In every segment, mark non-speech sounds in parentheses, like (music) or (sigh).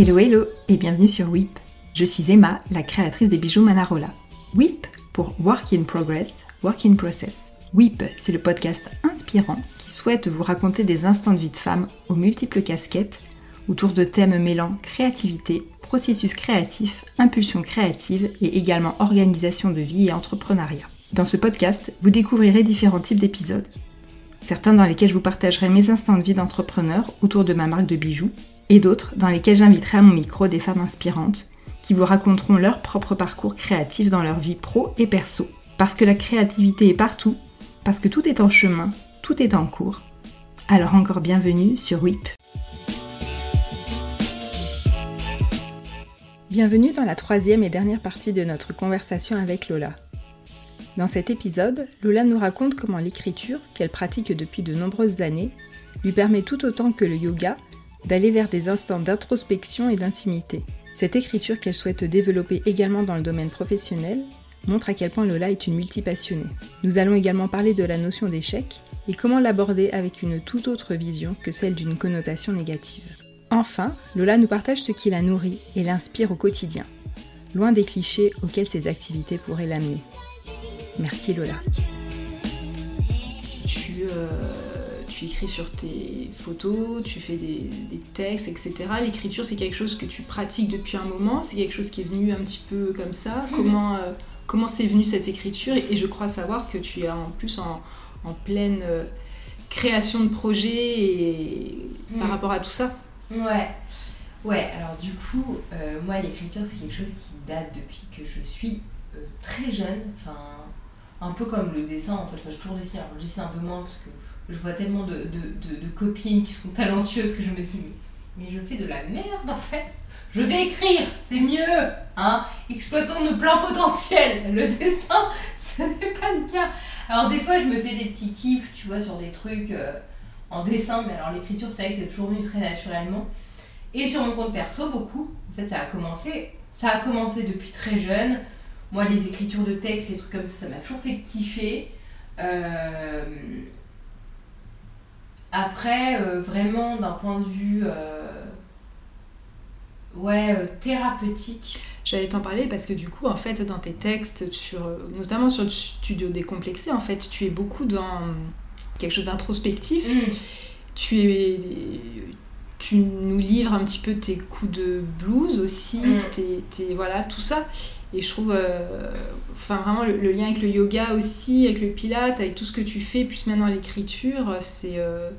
Hello hello et bienvenue sur WIP. Je suis Emma, la créatrice des bijoux Manarola. WIP pour Work in Progress, Work in Process. WIP, c'est le podcast inspirant qui souhaite vous raconter des instants de vie de femme aux multiples casquettes autour de thèmes mêlant créativité, processus créatif, impulsion créative et également organisation de vie et entrepreneuriat. Dans ce podcast, vous découvrirez différents types d'épisodes. Certains dans lesquels je vous partagerai mes instants de vie d'entrepreneur autour de ma marque de bijoux, et d'autres dans lesquels j'inviterai à mon micro des femmes inspirantes qui vous raconteront leur propre parcours créatif dans leur vie pro et perso. Parce que la créativité est partout, parce que tout est en chemin, tout est en cours. Alors encore bienvenue sur WIP. Bienvenue dans la troisième et dernière partie de notre conversation avec Lola. Dans cet épisode, Lola nous raconte comment l'écriture, qu'elle pratique depuis de nombreuses années, lui permet tout autant que le yoga d'aller vers des instants d'introspection et d'intimité. Cette écriture qu'elle souhaite développer également dans le domaine professionnel montre à quel point Lola est une multipassionnée. Nous allons également parler de la notion d'échec et comment l'aborder avec une toute autre vision que celle d'une connotation négative. Enfin, Lola nous partage ce qui la nourrit et l'inspire au quotidien, loin des clichés auxquels ses activités pourraient l'amener. Merci Lola. Euh, tu écris sur tes photos, tu fais des, des textes, etc. L'écriture, c'est quelque chose que tu pratiques depuis un moment, c'est quelque chose qui est venu un petit peu comme ça. Comment euh, comment c'est venu cette écriture? Et, et je crois savoir que tu es en plus en, en pleine euh, création de projet et, par Mm. rapport à tout ça. Ouais, ouais, alors du coup, euh, moi l'écriture c'est quelque chose qui date depuis que je suis très jeune, enfin un peu comme le dessin en fait, enfin, je toujours dessine, alors je dessine un peu moins parce que je vois tellement de, de, de- copines qui sont talentueuses que je me dis mais, mais je fais de la merde en fait, je vais écrire, c'est mieux, hein, exploitons nos plein potentiel, le dessin (laughs) ce n'est pas le cas. Alors des fois je me fais des petits kiffs, tu vois, sur des trucs... euh, en dessin, mais alors l'écriture, c'est vrai que c'est toujours venu très naturellement. Et sur mon compte perso, beaucoup. En fait, ça a commencé, ça a commencé depuis très jeune. Moi, les écritures de texte, les trucs comme ça, ça m'a toujours fait kiffer. Euh, Après, euh, vraiment, d'un point de vue euh, ouais, euh, thérapeutique, J'allais t'en parler parce que du coup, en fait, dans tes textes, sur, notamment sur le studio décomplexé, en fait, tu es beaucoup dans quelque chose d'introspectif. Mm. Tu, es, tu nous livres un petit peu tes coups de blues aussi, Mm. tes, tes- voilà, tout ça. Et je trouve, euh, enfin vraiment, le, lien avec le yoga aussi, avec le pilate, avec tout ce que tu fais, plus maintenant l'écriture, c'est... euh,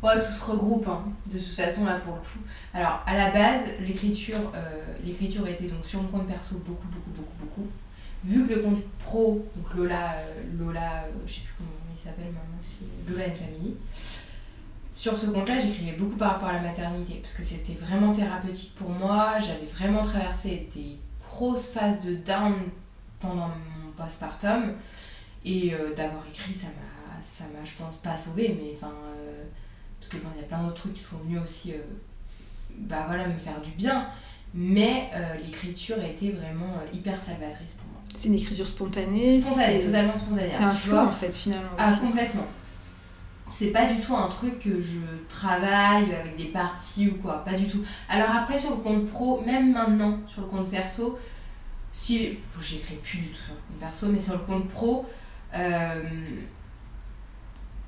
Ouais, tout se regroupe, hein, de toute façon, là, pour le coup. Alors, à la base, l'écriture euh, l'écriture était donc sur mon compte perso beaucoup, beaucoup, beaucoup, beaucoup. Vu que le compte pro, donc Lola, Lola, je sais plus comment il s'appelle maintenant aussi, Lola and Family, sur ce compte-là, j'écrivais beaucoup par rapport à la maternité, parce que c'était vraiment thérapeutique pour moi. J'avais vraiment traversé des grosses phases de down pendant mon postpartum. Et euh, d'avoir écrit, ça m'a, ça m'a, je pense, pas sauvé, mais enfin. euh, parce que bon, il y a plein d'autres trucs qui sont venus aussi euh, bah voilà, me faire du bien. Mais euh, l'écriture a été vraiment euh, hyper salvatrice pour moi. c'est une écriture spontanée. Spontanée, c'est- totalement spontanée. C'est un flow en fait, finalement. Ah, complètement. C'est pas du tout un truc que je travaille avec des parties ou quoi, pas du tout. Alors après, sur le compte pro, même maintenant, sur le compte perso, si. J'écris plus du tout sur le compte perso, mais sur le compte pro, euh,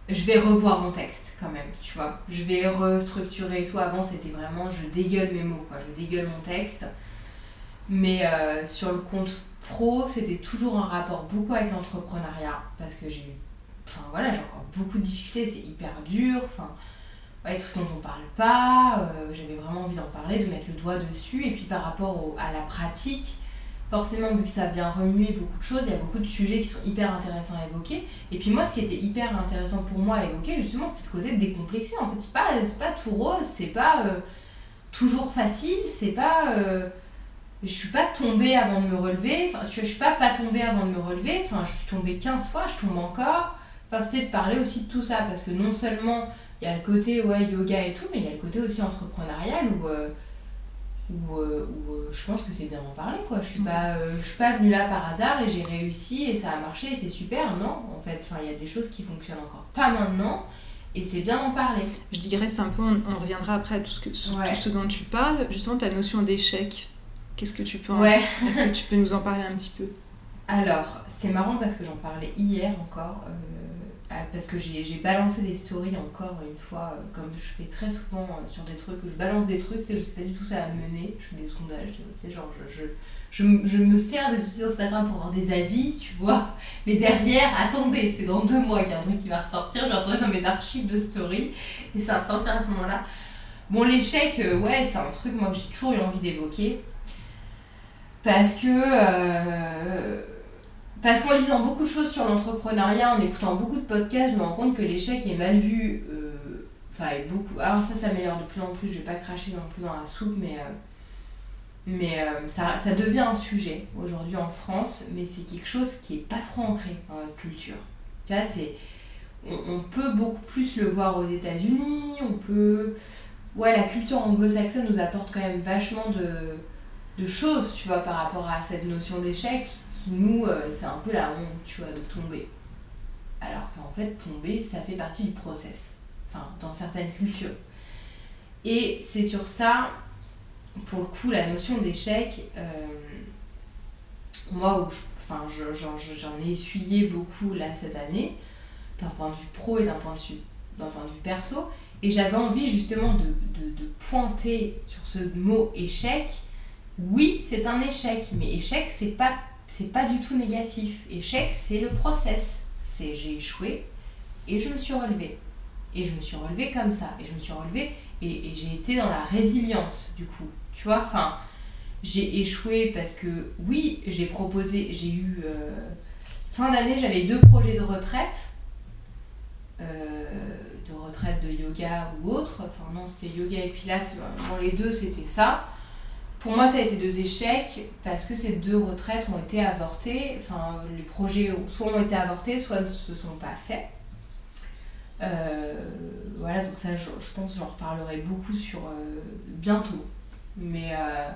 je vais revoir mon texte quand même, tu vois. Je vais restructurer et tout. Avant, c'était vraiment je dégueule mes mots, quoi. Je dégueule mon texte. Mais euh, sur le compte pro, c'était toujours un rapport beaucoup avec l'entrepreneuriat parce que j'ai eu enfin voilà, j'ai encore beaucoup de difficultés, c'est hyper dur, enfin, ouais, des trucs dont on parle pas, euh, j'avais vraiment envie d'en parler, de mettre le doigt dessus, et puis par rapport à la pratique, forcément, vu que ça vient remuer beaucoup de choses, il y a beaucoup de sujets qui sont hyper intéressants à évoquer, et puis moi, ce qui était hyper intéressant pour moi à évoquer, justement, c'était le côté de décomplexer, en fait, c'est pas, pas tout rose, c'est pas euh, toujours facile, c'est pas... euh, je suis pas tombée avant de me relever, enfin, je, je suis pas pas tombée avant de me relever, enfin, je suis tombée 15 fois, je tombe encore, Enfin, c'était de parler aussi de tout ça, parce que non seulement il y a le côté ouais, yoga et tout, mais il y a le côté aussi entrepreneurial où, euh, où, euh, où, euh, je pense que c'est bien d'en parler. Quoi. Je suis pas, euh, je suis pas venue là par hasard et j'ai réussi et ça a marché et c'est super. Non, en fait, enfin, il y a des choses qui fonctionnent encore pas maintenant Et c'est bien d'en parler. Je digresse un peu, on, on reviendra après à tout ce, que, tout ce dont tu parles. Justement, ta notion d'échec, qu'est-ce que tu peux en- Ouais. Est-ce que tu peux nous en parler un petit peu? Alors, c'est marrant parce que j'en parlais hier encore, parce que j'ai balancé des stories encore une fois, euh, comme je fais très souvent euh, sur des trucs, où je balance des trucs, tu sais, je sais pas du tout ça me mener, je fais des sondages, tu sais, genre je, je, je, je me sers des outils Instagram pour avoir des avis, tu vois, (laughs) mais derrière, attendez, c'est dans deux mois qu'il y a un truc qui va ressortir, je vais retrouver dans mes archives de stories, et ça va sortir à ce moment-là. Bon, l'échec, euh, ouais, c'est un truc, moi, que j'ai toujours eu envie d'évoquer. Parce que. euh, parce qu'en lisant beaucoup de choses sur l'entrepreneuriat, en écoutant beaucoup de podcasts, je me rends compte que l'échec est mal vu. euh, Enfin, beaucoup. Alors, ça s'améliore de plus en plus, je vais pas cracher non plus dans la soupe, mais. euh, mais euh, ça, ça devient un sujet aujourd'hui en France, mais c'est quelque chose qui est pas trop ancré dans notre culture. Tu vois, c'est. On, on peut beaucoup plus le voir aux États-Unis, on peut. Ouais, la culture anglo-saxonne nous apporte quand même vachement de, de choses, tu vois, par rapport à cette notion d'échec, nous, euh, c'est un peu la honte, tu vois, de tomber. Alors qu'en fait, tomber, ça fait partie du process. Enfin, dans certaines cultures. Et c'est sur ça, pour le coup, la notion d'échec, euh, moi, où enfin, je- j'en j'en ai essuyé beaucoup là cette année, d'un point de vue pro et d'un point, de vue- d'un point de vue perso. Et j'avais envie justement de, de pointer sur ce mot échec. Oui, c'est un échec, mais échec, c'est pas, c'est pas du tout négatif. Échec, c'est le process. C'est j'ai échoué et je me suis relevée. Et je me suis relevée comme ça. Et je me suis relevée et, j'ai été dans la résilience du coup. Tu vois, enfin, j'ai échoué parce que oui, j'ai proposé, j'ai eu. euh, fin d'année, j'avais deux projets de retraite. euh, de retraite de yoga ou autre. Enfin, non, c'était yoga et pilates. Dans les deux, c'était ça. Pour moi, ça a été deux échecs parce que ces deux retraites ont été avortées. Enfin, les projets soit ont été avortés, soit ne se sont pas faits. Euh, voilà, donc ça, je, pense que j'en reparlerai beaucoup sur euh, bientôt. Mais euh,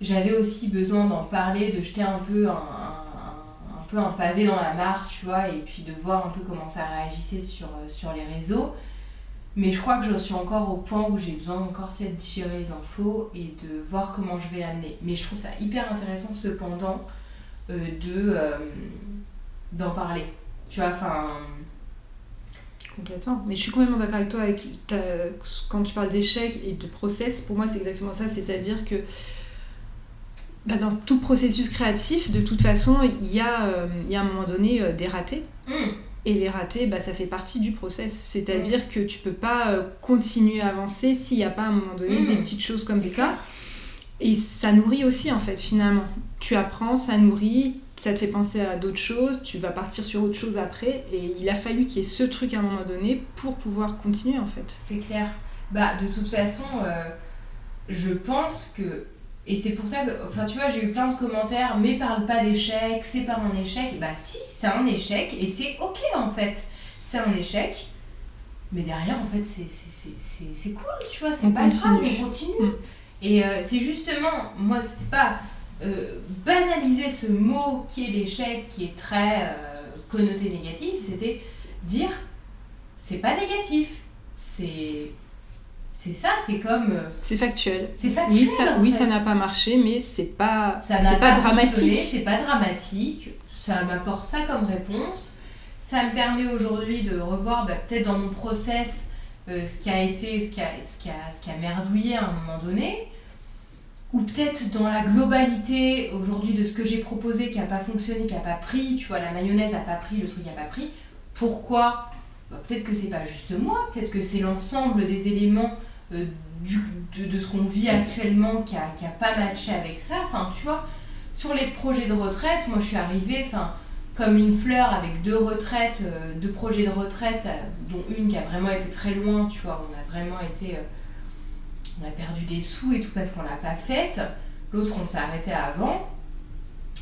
j'avais aussi besoin d'en parler, de jeter un peu un, un- peu un pavé dans la mare, tu vois, et puis de voir un peu comment ça réagissait sur, sur les réseaux. Mais je crois que je suis encore au point où j'ai besoin encore de digérer les infos et de voir comment je vais l'amener. Mais je trouve ça hyper intéressant cependant euh, de euh, d'en parler. Tu vois, enfin... Complètement. Mais je suis complètement d'accord avec toi avec ta- quand tu parles d'échec et de process. Pour moi, c'est exactement ça. C'est-à-dire que bah, dans tout processus créatif, de toute façon, il y, a, euh, y a à un moment donné des ratés. hum, Et les ratés, bah, ça fait partie du process. C'est-à-dire que tu peux pas euh, continuer à avancer s'il n'y a pas à un moment donné Mm. des petites choses comme ça. clair. Et ça nourrit aussi, en fait, finalement. Tu apprends, ça nourrit, ça te fait penser à d'autres choses, tu vas partir sur autre chose après. Et il a fallu qu'il y ait ce truc à un moment donné pour pouvoir continuer, en fait. C'est clair. Bah, de toute façon, euh, je pense que. Et c'est pour ça que. Enfin, tu vois, j'ai eu plein de commentaires, mais parle pas d'échec, c'est pas un échec. Bah, si, c'est un échec, et c'est ok en fait. C'est un échec, mais derrière, en fait, c'est- cool, tu vois, c'est pas continue. grave, on continue. Mm. Et euh, c'est justement, moi, c'était pas euh, banaliser ce mot qui est l'échec, qui est très euh, connoté négatif, c'était dire c'est pas négatif, c'est c'est ça, c'est comme euh, C'est factuel. c'est factuel. Oui, ça, en oui, fait. ça n'a pas marché, mais c'est pas, Ça pas, fonctionné, dramatique. C'est pas dramatique. Ça m'apporte ça comme réponse. Ça me permet aujourd'hui de revoir bah, peut-être dans mon process euh, ce qui a été, ce qui a, ce, qui a, ce qui a merdouillé à un moment donné. Ou peut-être dans la globalité aujourd'hui de ce que j'ai proposé qui n'a pas fonctionné, qui n'a pas pris. Tu vois, la mayonnaise n'a pas pris, le truc n'a pas pris. Pourquoi? Bah, Peut-être que c'est pas juste moi, peut-être que c'est l'ensemble des éléments euh, du- de, de ce qu'on vit actuellement qui a, qui a pas matché avec ça. Enfin, tu vois, sur les projets de retraite, moi je suis arrivée enfin, comme une fleur avec deux retraites, euh, deux projets de retraite, euh, dont une qui a vraiment été très loin, tu vois, on a vraiment été. on a perdu des sous et tout parce qu'on l'a pas faite. L'autre, on s'est arrêté avant.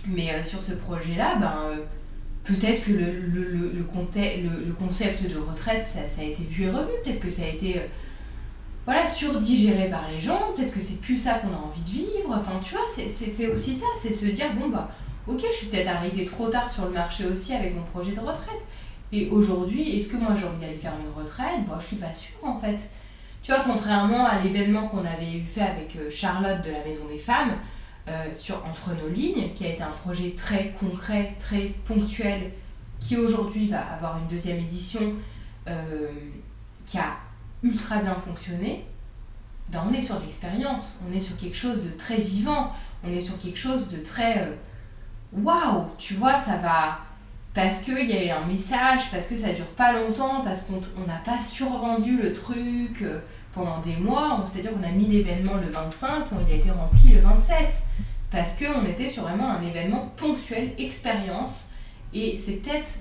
Mais sur ce projet-là, ben. Peut-être que le, le, le, le, concept de retraite, ça, ça a été vu et revu. Peut-être que ça a été voilà, surdigéré par les gens. Peut-être que c'est plus ça qu'on a envie de vivre. Enfin, tu vois, c'est- aussi ça. C'est se dire, bon, bah, ok, je suis peut-être arrivée trop tard sur le marché aussi avec mon projet de retraite. Et aujourd'hui, est-ce que moi j'ai envie d'aller faire une retraite? Bon, je suis pas sûre en fait. Tu vois, contrairement à l'événement qu'on avait eu fait avec euh, Charlotte de la Maison des Femmes, euh, sur Entre nos lignes, qui a été un projet très concret, très ponctuel, qui aujourd'hui va avoir une deuxième édition, euh, qui a ultra bien fonctionné, ben on est sur l'expérience, on est sur quelque chose de très vivant, on est sur quelque chose de très waouh, tu vois, ça va parce qu'il y a eu un message, parce que ça dure pas longtemps, parce qu'on n'a pas survendu le truc euh, pendant des mois. C'est-à-dire qu'on a mis l'événement le 25, il a été rempli le 27. Parce qu'on était sur vraiment un événement ponctuel, expérience. Et c'est peut-être,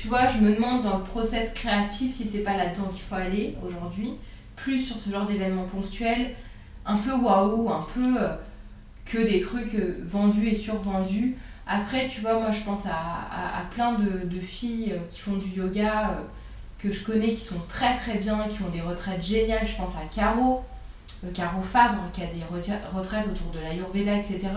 tu vois, je me demande dans le process créatif si c'est pas là-dedans qu'il faut aller aujourd'hui. Plus sur ce genre d'événement ponctuel, un peu waouh, un peu euh, que des trucs euh, vendus et survendus après, tu vois, moi je pense à, plein de, filles euh, qui font du yoga, que je connais, qui sont très très bien, qui ont des retraites géniales. Je pense à Caro, Caro Favre, qui a des retraites autour de l'Ayurveda, etc.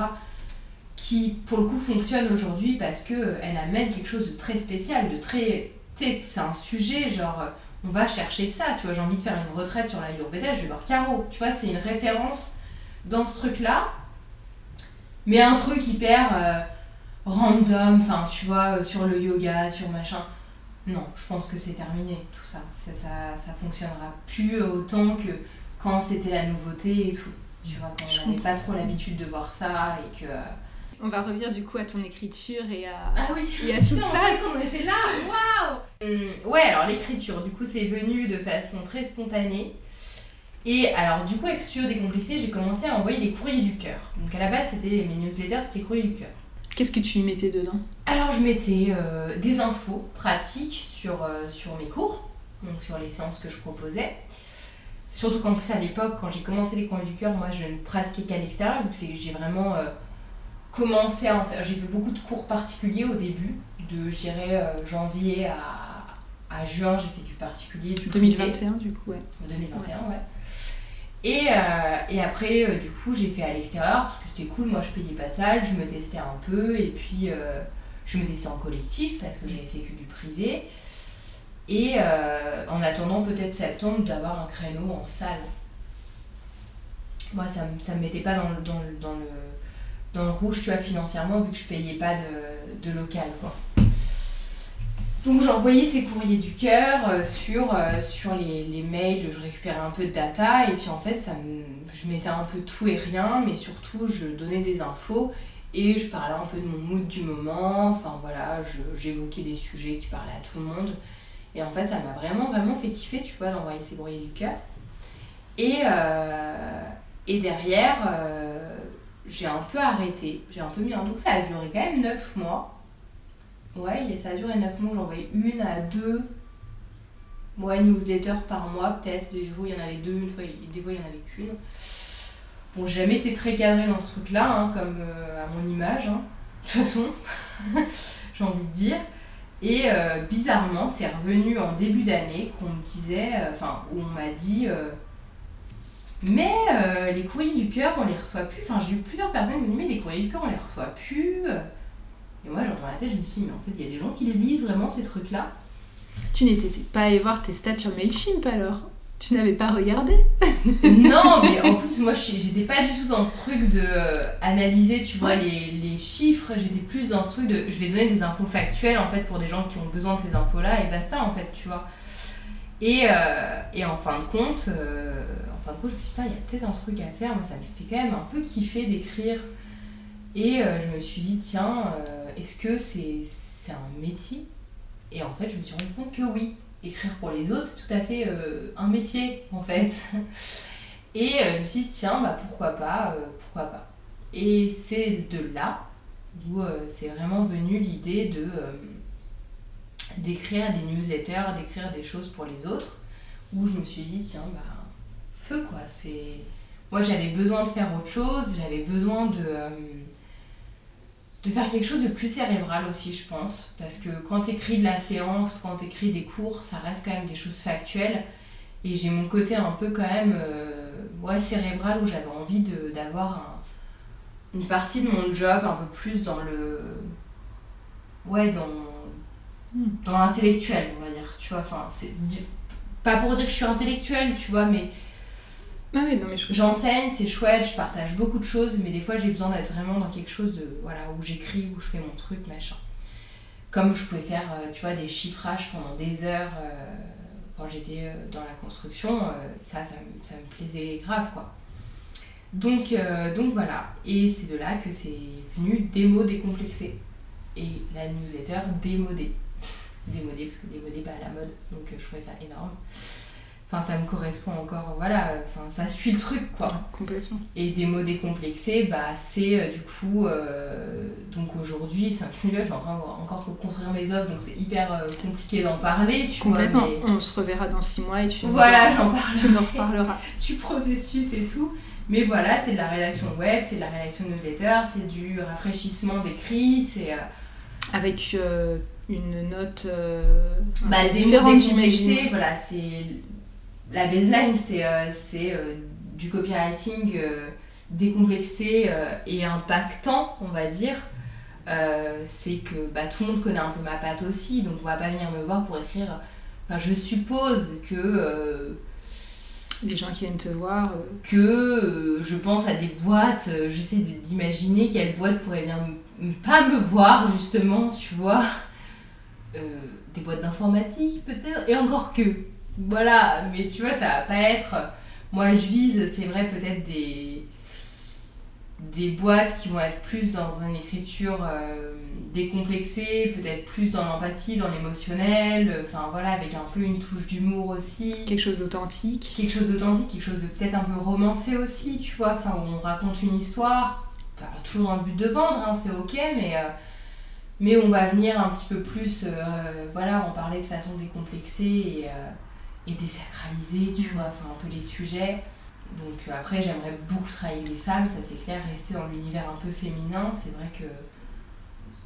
Qui pour le coup fonctionnent aujourd'hui parce qu'elle amène quelque chose de très spécial, de très. C'est un sujet, genre, on va chercher ça, tu vois, j'ai envie de faire une retraite sur l'Ayurveda, je vais voir Caro. Tu vois, c'est une référence dans ce truc-là, mais un truc hyper random, enfin tu vois, euh, sur le yoga, sur machin. Non, je pense que c'est terminé tout ça. Ça, ça. ça, fonctionnera plus autant que quand c'était la nouveauté et tout. Tu vois, quand on n'avait pas trop l'habitude de voir ça et que. On va revenir du coup à ton écriture et à, ah oui. et à (laughs) tout ça. On était là, waouh hum, Ouais, alors l'écriture, du coup, c'est venu de façon très spontanée. Et alors, du coup, avec Studio Décomplexé, j'ai commencé à envoyer des courriers du cœur. Donc à la base, c'était mes newsletters, c'était courriers du cœur. Qu'est-ce que tu mettais dedans? Alors je mettais euh, des infos pratiques sur, euh, sur mes cours, donc sur les séances que je proposais. Surtout qu'en plus à l'époque, quand j'ai commencé les cours du cœur, moi je ne pratiquais qu'à l'extérieur, vu que j'ai vraiment euh, commencé à... J'ai fait beaucoup de cours particuliers au début, de je dirais janvier à, à juin, j'ai fait du particulier. Du 2021 du coup, ouais. 2021, ouais. Et, euh, et après, euh, du coup, j'ai fait à l'extérieur parce que c'était cool. Moi, je payais pas de salle, je me testais un peu. Et puis, euh, je me testais en collectif parce que j'avais fait que du privé. Et en attendant peut-être septembre d'avoir un créneau en salle. Moi, ça ne me mettait pas dans, dans, dans, le, dans le rouge, tu vois, financièrement, vu que je payais pas de, de local, quoi. Donc envoyé ces courriers du cœur euh, sur, euh, sur les, les, mails, je récupérais un peu de data et puis en fait ça je mettais un peu tout et rien mais surtout je donnais des infos et je parlais un peu de mon mood du moment, enfin voilà, j'évoquais des sujets qui parlaient à tout le monde et en fait ça m'a vraiment vraiment fait kiffer tu vois d'envoyer ces courriers du cœur. Et, euh, et derrière j'ai un peu arrêté, j'ai un peu mis un donc ça a duré quand même 9 mois Ouais, ça a duré 9 mois, j'en envoyé une à deux ouais, newsletters par mois, peut-être. Des fois, il y en avait deux, une fois, des fois, il y en avait qu'une. Bon, j'ai jamais été très cadrée dans ce truc-là, hein, comme euh, à mon image, hein. de toute façon, (laughs) j'ai envie de dire. Et euh, bizarrement, c'est revenu en début d'année qu'on me disait, euh, enfin, où on m'a dit, mais les courriers du cœur, on les reçoit plus. Enfin, j'ai eu plusieurs personnes qui me disent, mais les courriers du cœur, on les reçoit plus. Et moi, genre, dans la tête, je me suis dit, mais en fait, il y a des gens qui les lisent vraiment, ces trucs-là. Tu n'étais pas allé voir tes stats sur MailChimp alors? Tu n'avais pas regardé? (laughs) Non, mais en plus, moi, j'étais pas du tout dans ce truc de euh, analyser, tu vois, les, les, chiffres. J'étais plus dans ce truc de, je vais donner des infos factuelles, en fait, pour des gens qui ont besoin de ces infos-là, et basta, en fait, tu vois. Et, euh, et en fin de compte, euh, fin de compte, je me suis dit, putain, il y a peut-être un truc à faire. Moi, ça me fait quand même un peu kiffer d'écrire. Et je me suis dit, tiens est-ce que c'est un métier? Et en fait, je me suis rendu compte que oui, écrire pour les autres, c'est tout à fait euh, un métier, en fait. (laughs) Et euh, je me suis dit, tiens, bah, pourquoi pas, euh, pourquoi pas. Et c'est de là où c'est vraiment venu l'idée de d'écrire des newsletters, d'écrire des choses pour les autres, où je me suis dit, tiens, bah, feu quoi, c'est... Moi j'avais besoin de faire autre chose, j'avais besoin de de faire quelque chose de plus cérébral aussi, je pense. Parce que quand tu écris de la séance, quand tu écris des cours, ça reste quand même des choses factuelles. Et j'ai mon côté un peu quand même euh, ouais, cérébral où j'avais envie d'avoir une partie de mon job un peu plus dans le. Ouais, dans, Hmm. Dans l'intellectuel, on va dire, tu vois. Enfin, c'est pas pour dire que je suis intellectuelle, tu vois, mais ah j'enseigne, c'est chouette, je partage beaucoup de choses, mais des fois j'ai besoin d'être vraiment dans quelque chose de voilà où j'écris, où je fais mon truc, machin. Comme je pouvais faire, euh, tu vois, des chiffrages pendant des heures euh, quand j'étais euh, dans la construction, ça, ça, ça, me plaisait grave, quoi. Donc, donc voilà, et c'est de là que c'est venu démo décomplexé. Et la newsletter démodée. démodée, parce que démodée pas à la mode, donc je trouvais ça énorme. Enfin, ça me correspond encore, voilà, enfin, ça suit le truc, quoi. complètement. Et des mots décomplexés, bah, c'est euh, du coup, euh, donc aujourd'hui, c'est un je suis en train encore construire mes offres, donc c'est hyper euh, compliqué d'en parler, tu complètement. On se reverra dans six mois et tu Voilà, j'en parle. Tu en reparleras. (laughs) du processus et tout. Mais voilà, c'est de la rédaction web, c'est de la rédaction newsletter, c'est du rafraîchissement d'écrit, c'est. Avec une note. bah, des mots décomplexés, voilà, c'est la baseline, c'est euh, euh, du copywriting euh, décomplexé et impactant, on va dire. c'est que bah, tout le monde connaît un peu ma patte aussi, donc on va pas venir me voir pour écrire. Enfin, je suppose que. les gens qui viennent te voir. Que je pense à des boîtes, j'essaie d'imaginer quelle boîte pourrait bien pas me voir, justement, tu vois. des boîtes d'informatique, peut-être. Et encore que. Voilà, mais tu vois, ça va pas être. Moi, je vise, c'est vrai, peut-être des des boîtes qui vont être plus dans une écriture euh, décomplexée, peut-être plus dans l'empathie, dans l'émotionnel, enfin voilà, avec un peu une touche d'humour aussi. Quelque chose d'authentique. Quelque chose d'authentique, quelque chose de peut-être un peu romancé aussi, tu vois, enfin où on raconte une histoire, toujours dans le but de vendre, hein, c'est ok, mais, euh, mais on va venir un petit peu plus, euh, voilà, en parler de façon décomplexée et et désacraliser, tu vois, enfin un peu les sujets. Donc euh, après, j'aimerais beaucoup travailler les femmes, ça c'est clair, rester dans l'univers un peu féminin. C'est vrai que,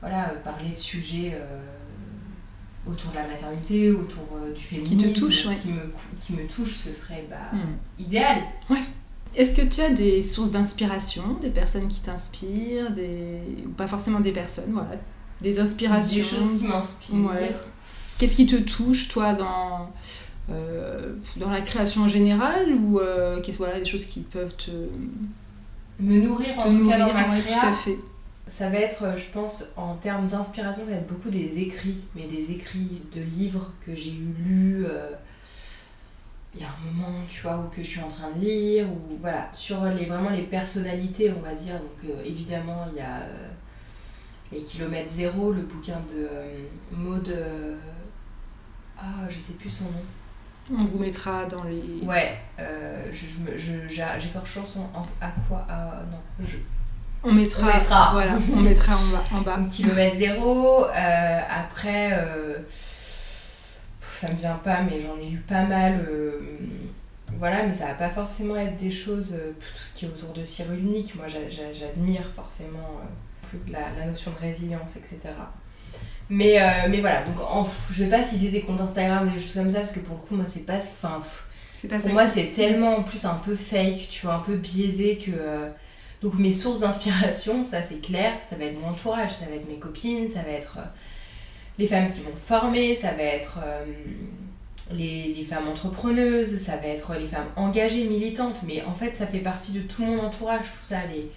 voilà, euh, parler de sujets euh, autour de la maternité, autour du féminisme, qui, te touche, qui, me, qui me touche, ce serait bah, hmm. idéal. Ouais. Est-ce que tu as des sources d'inspiration, des personnes qui t'inspirent, des... ou pas forcément des personnes, voilà, des inspirations? Des choses qui m'inspirent. Qu'est-ce qui te touche, toi, dans dans la création en général ou euh, voilà, des choses qui peuvent te. Me nourrir en tout cas dans ma créa, tout à fait. Ça va être, euh, je pense, en termes d'inspiration, ça va être beaucoup des écrits, mais des écrits de livres que j'ai eu lus il y a un moment, tu vois, ou que je suis en train de lire, ou voilà, sur les, vraiment les personnalités, on va dire. Donc évidemment, il y a Les kilomètres zéro, le bouquin de Maud. ah, je sais plus son nom. On vous mettra dans les. Ouais, euh, j'écorche son à quoi Non, je. On mettra, on mettra, voilà, on mettra en bas. En bas. Kilomètre zéro. Euh, après, euh, ça me vient pas, mais j'en ai lu pas mal. Euh, voilà, mais ça va pas forcément être des choses, tout ce qui est autour de Cyrulnik. Moi, j'admire forcément la, la, notion de résilience, etc. Mais, euh, mais voilà, donc en, je vais pas citer des comptes Instagram, des choses comme ça, parce que pour le coup, moi, c'est pas. Enfin, pour moi, c'est tellement en plus un peu fake, tu vois, un peu biaisé que. Euh, donc mes sources d'inspiration, ça c'est clair, ça va être mon entourage, ça va être mes copines, ça va être euh, les femmes qui m'ont formée, ça va être les, les, femmes entrepreneuses, ça va être les femmes engagées, militantes, mais en fait ça fait partie de tout mon entourage, tout ça, les,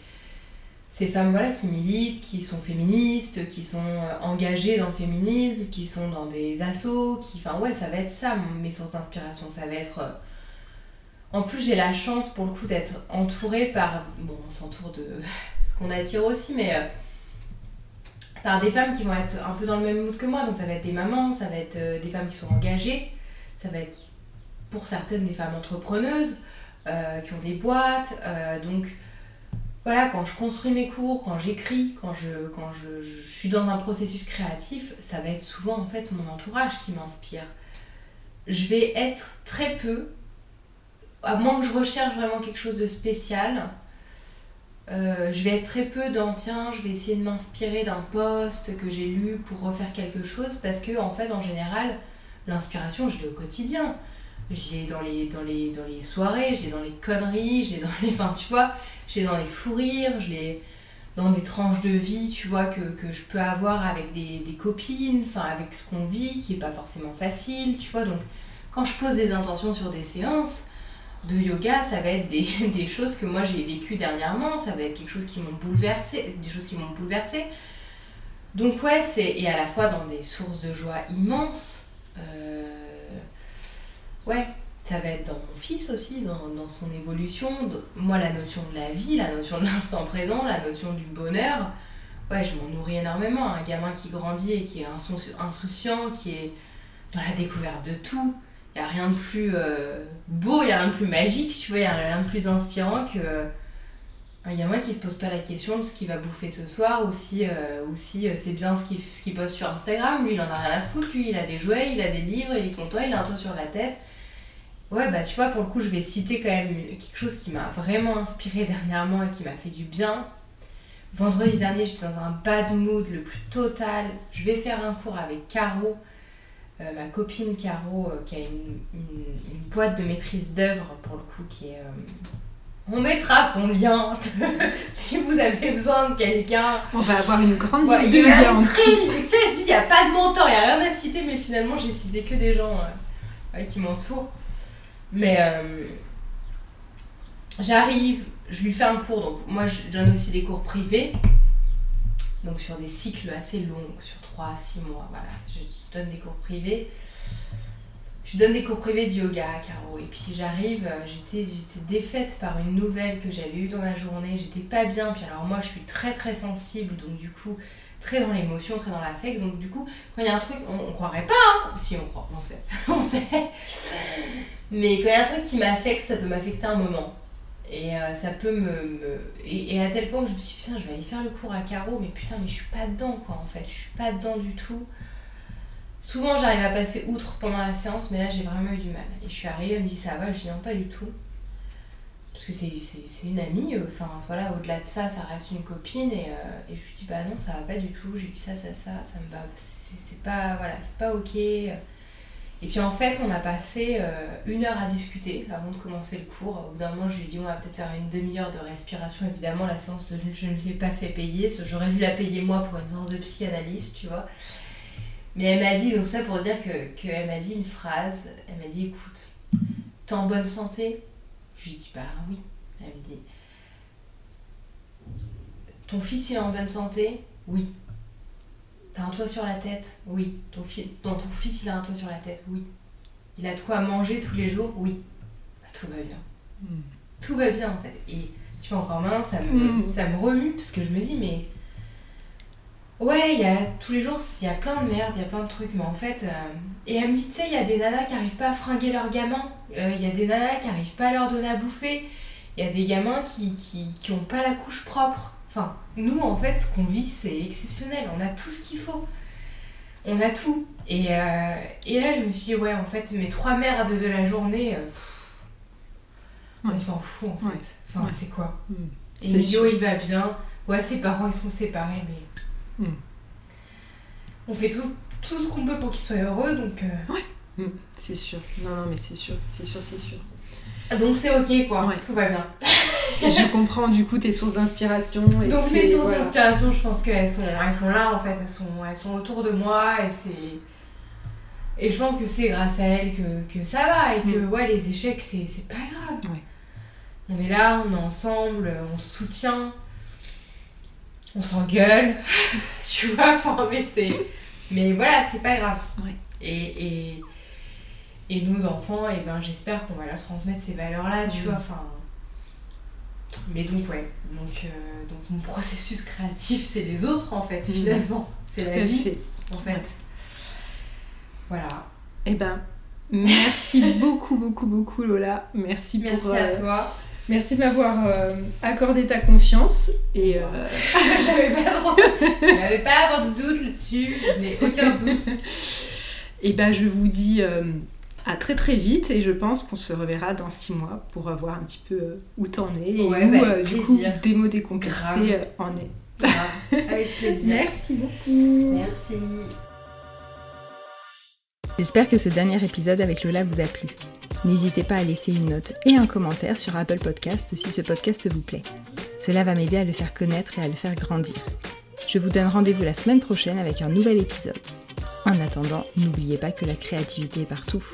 ces femmes voilà, qui militent, qui sont féministes, qui sont euh, engagées dans le féminisme, qui sont dans des assos, qui... Enfin ouais, ça va être ça mes sources d'inspiration, ça va être... Euh, en plus j'ai la chance pour le coup d'être entourée par... Bon, on s'entoure de (laughs) ce qu'on attire aussi, mais... Euh, par des femmes qui vont être un peu dans le même mood que moi, donc ça va être des mamans, ça va être des femmes qui sont engagées, ça va être pour certaines des femmes entrepreneuses, qui ont des boîtes, donc voilà, quand je construis mes cours, quand j'écris, quand, je, suis dans un processus créatif, ça va être souvent en fait mon entourage qui m'inspire. Je vais être très peu, à moins que je recherche vraiment quelque chose de spécial, euh, je vais être très peu dans tiens, je vais essayer de m'inspirer d'un poste que j'ai lu pour refaire quelque chose parce que en fait en général l'inspiration je l'ai au quotidien je l'ai dans les, dans, les, dans les soirées, je l'ai dans les conneries, je l'ai dans les. Enfin, tu vois, je l'ai dans les fous rires, je l'ai dans des tranches de vie, tu vois, que, que je peux avoir avec des, des copines, enfin avec ce qu'on vit, qui est pas forcément facile, tu vois. Donc quand je pose des intentions sur des séances de yoga, ça va être des, (laughs) des choses que moi j'ai vécues dernièrement, ça va être quelque chose qui m'ont bouleversé, des choses qui m'ont bouleversé. Donc ouais, c'est et à la fois dans des sources de joie immenses. Euh, ouais, ça va être dans mon fils aussi, dans, dans son évolution. moi, la notion de la vie, la notion de l'instant présent, la notion du bonheur. Ouais, je m'en nourris énormément. Un gamin qui grandit et qui est insou- insouciant, qui est dans la découverte de tout. Il n'y a rien de plus euh, beau, il n'y a rien de plus magique, tu vois, il n'y a rien de plus inspirant que un gamin qui se pose pas la question de ce qu'il va bouffer ce soir ou si, euh, euh, c'est bien ce qu'il ce poste sur Instagram. Lui, il en a rien à foutre, lui, il a des jouets, il a des livres, il est content, il a un toit sur la tête. Ouais, bah tu vois, pour le coup, je vais citer quand même quelque chose qui m'a vraiment inspiré (laughs) dernièrement et qui m'a fait du bien. Vendredi dernier, j'étais dans un bad mood le plus total. Je vais faire un cours avec Caro, euh, ma copine Caro, euh, qui a une, une- une boîte de maîtrise d'œuvre, pour le coup, qui est... euh, On mettra son lien (laughs) si vous avez besoin de quelqu'un. On va avoir une grande liste de liens en dessous. Tu vois, je dis, il n'y a pas de montant, il n'y a rien à citer, mais finalement, j'ai cité que des gens ouais, qui m'entourent. Mais euh, j'arrive, je lui fais un cours, donc moi, je donne aussi des cours privés, donc sur des cycles assez longs, sur 3 à 6 mois, voilà, je donne des cours privés. Je donne des cours privés de yoga à Caro. Et puis j'arrive, euh, j'étais défaite par une nouvelle que j'avais eue dans la journée. J'étais pas bien. Puis alors moi, je suis très très sensible. Donc du coup, très dans l'émotion, très dans l'affect. Donc du coup, quand il y a un truc, on, croirait pas. Hein si, on croit, on sait. (laughs) on sait. Mais quand il y a un truc qui m'affecte, ça peut m'affecter un moment. Et euh, ça peut me... me- Et, et à tel point que je me suis dit, putain, je vais aller faire le cours à Caro. Mais putain, mais je suis pas dedans, quoi, en fait. Je suis pas dedans du tout. Souvent, j'arrive à passer outre pendant la séance, mais là, j'ai vraiment eu du mal. Et je suis arrivée, elle me dit ça va, je dis non, pas du tout. Parce que c'est, c'est, une amie, euh, enfin voilà, au-delà de ça, ça reste une copine. Et, euh, et je lui dis bah non, ça va pas du tout, j'ai vu ça, ça, ça, ça me va. C'est, pas, voilà, c'est pas ok. Et puis en fait, on a passé euh, une heure à discuter avant de commencer le cours. Au bout d'un moment, je lui ai dit on va peut-être faire une demi-heure de respiration. Évidemment, la séance, je, je ne l'ai pas fait payer, j'aurais dû la payer moi pour une séance de psychanalyse, tu vois. Mais elle m'a dit, donc ça pour dire que, que m'a dit une phrase, elle m'a dit écoute, t'es en bonne santé Je lui dis bah oui. Elle me dit ton fils il est en bonne santé? Oui. T'as un toit sur la tête? Oui. Ton, fi- non, ton fils il a un toit sur la tête? Oui. Il a de quoi manger tous les jours? Oui. Bah, tout va bien. Hmm. Tout va bien en fait. Et tu vois, encore maintenant, ça me, Mm. ça me remue parce que je me dis, mais. Ouais, il y a tous les jours, il y a plein de merde, il y a plein de trucs, mais en fait. euh, Et elle me dit, tu sais, il y a des nanas qui arrivent pas à fringuer leurs gamins, euh, il y a des nanas qui arrivent pas à leur donner à bouffer, il y a des gamins qui, qui, qui ont pas la couche propre. Enfin, nous, en fait, ce qu'on vit, c'est exceptionnel, on a tout ce qu'il faut. On a tout. Et, euh, et là, je me suis dit, ouais, en fait, mes trois merdes de la journée, euh, pff, on s'en fout, en fait. Ouais. Enfin, Ouais. c'est quoi Emilio, sûr. il va bien. Ouais, ses parents, ils sont séparés, mais. Hmm. On fait tout, tout ce qu'on peut pour qu'il soit heureux, donc. euh, Hmm. C'est sûr. Non, non, mais c'est sûr, c'est sûr, c'est sûr. Donc c'est ok, quoi. Ouais. Tout va bien. (laughs) Et je comprends du coup tes sources d'inspiration. Donc mes sources voilà. d'inspiration, je pense qu'elles sont, elles sont là, en fait. Elles sont, elles sont autour de moi, et c'est. Et je pense que c'est grâce à elles que, que ça va, et que, ouais, les échecs, c'est c'est pas grave. Mm. Ouais. On est là, on est ensemble, on se soutient. On s'engueule. (laughs) tu vois, enfin, mais c'est. Mais voilà, c'est pas grave. Ouais. Et, et, et nos enfants, et ben, j'espère qu'on va leur transmettre ces valeurs-là, tu Mm. vois, enfin. Mais donc, ouais. Donc, euh, donc mon processus créatif, c'est les autres, en fait, Mm. finalement. C'est la vie, fait. en fait. Voilà. Eh ben, merci (laughs) beaucoup, beaucoup, beaucoup Lola. Merci, Merci pour. à euh, toi. Merci de m'avoir euh, accordé ta confiance. Et euh, (laughs) J'avais pas trop. Je n'avais pas à avoir de doute là-dessus. Je n'ai aucun doute. et ben, je vous dis euh, à très très vite. Et je pense qu'on se reverra dans six mois pour voir un petit peu euh, où t'en es et Ouais, où bah, du coup. Démo euh, en est. Grave. Avec plaisir. Merci beaucoup. Merci. J'espère que ce dernier épisode avec Lola vous a plu. N'hésitez pas à laisser une note et un commentaire sur Apple Podcast si ce podcast vous plaît. Cela va m'aider à le faire connaître et à le faire grandir. Je vous donne rendez-vous la semaine prochaine avec un nouvel épisode. En attendant, n'oubliez pas que la créativité est partout.